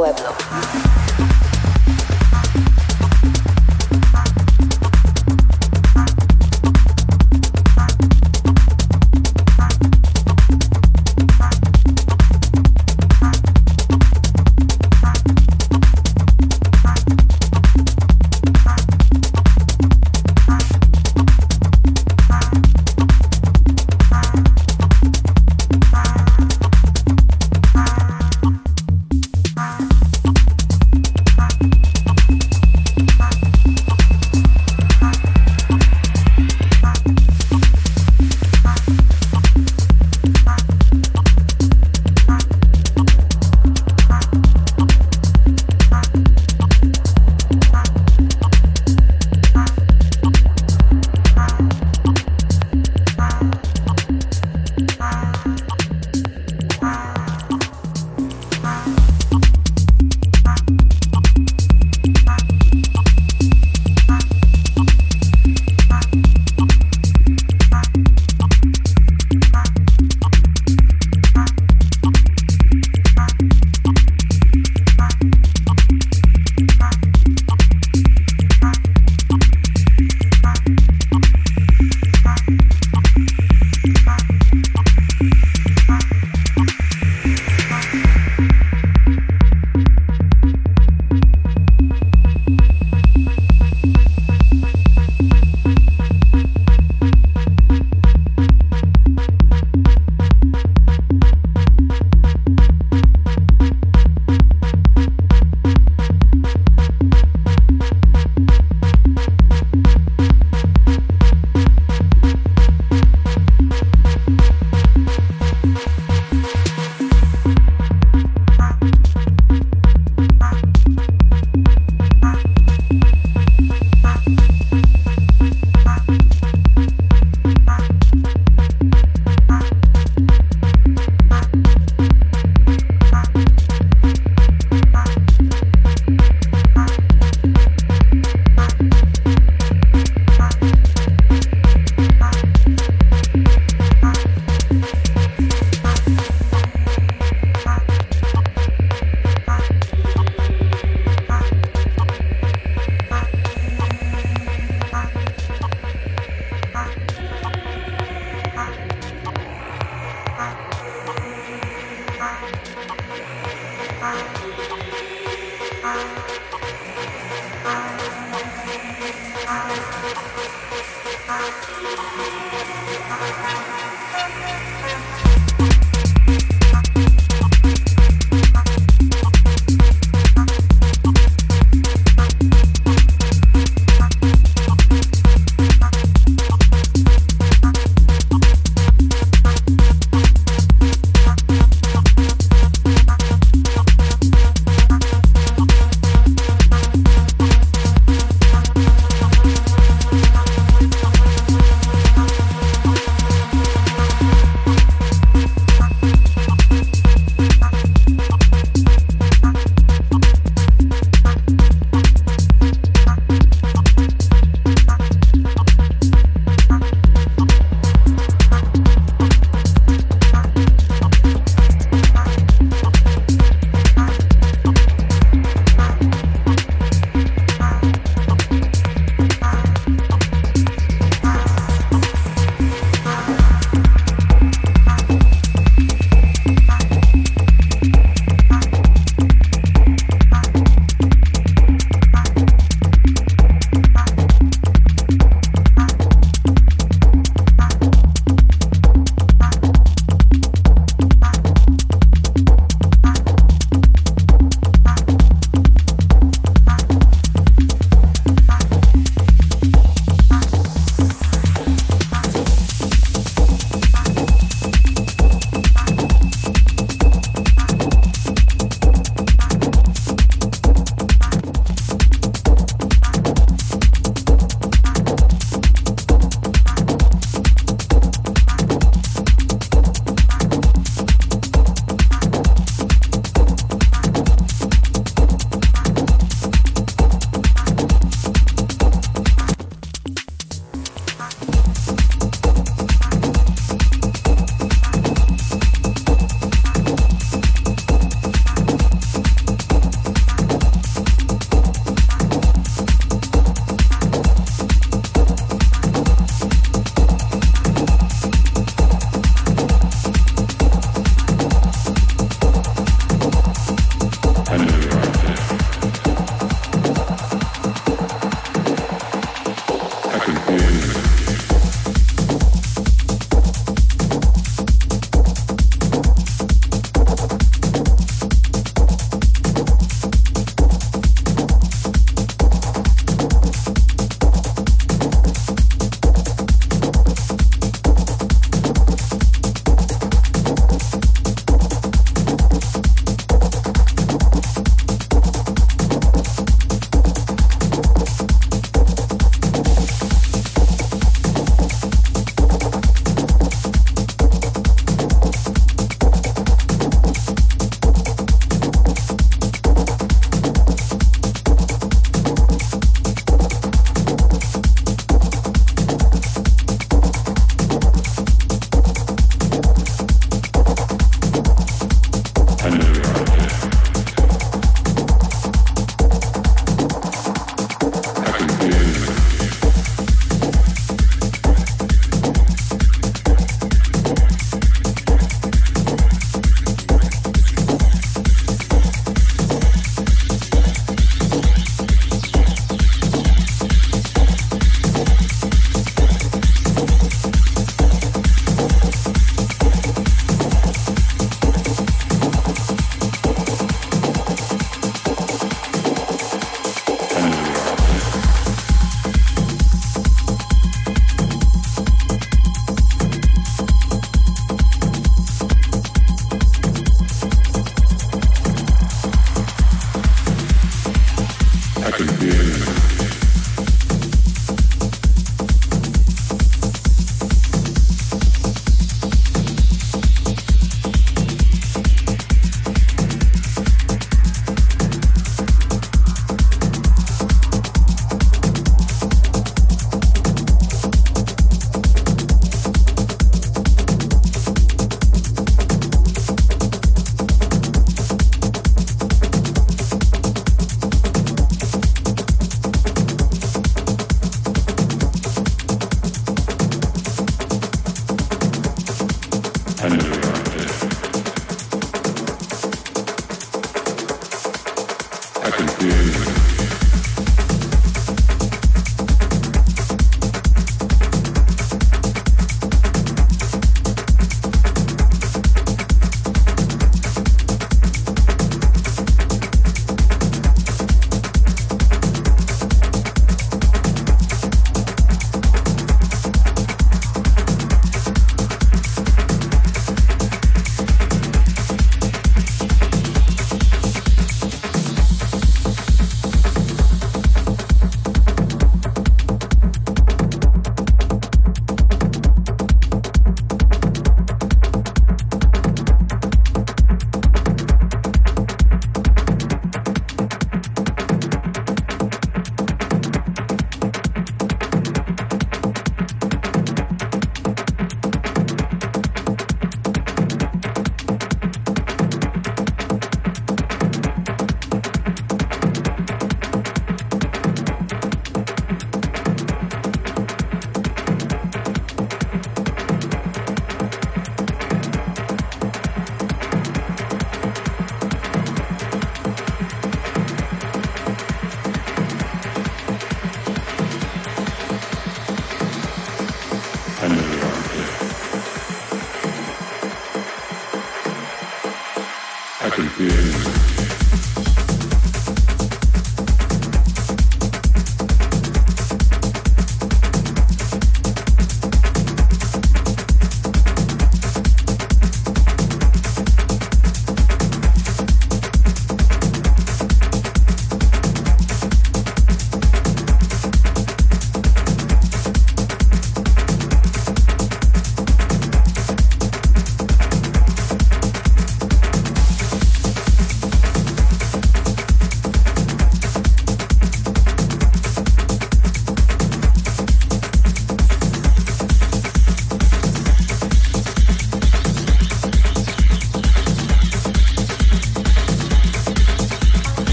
pueblo.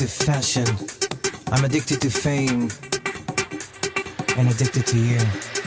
to fashion. I'm addicted to fame. And addicted to you.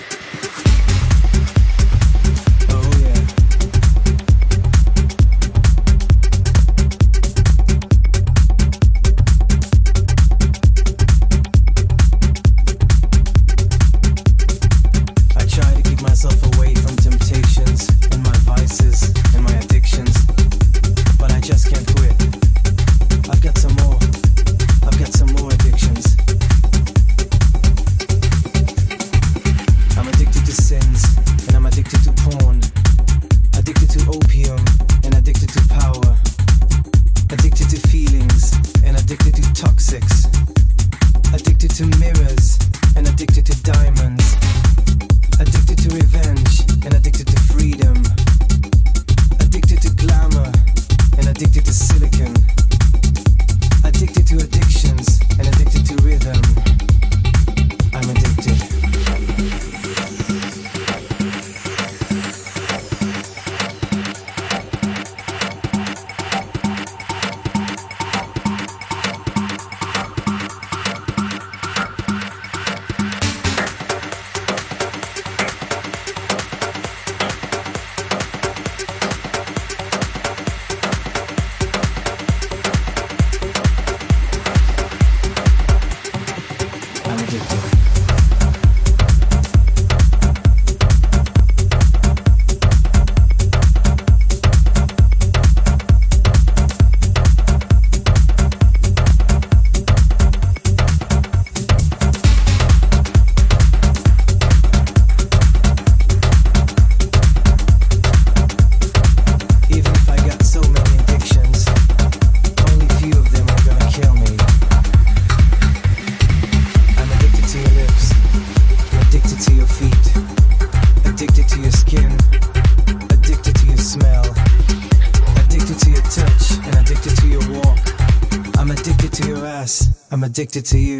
addicted to you.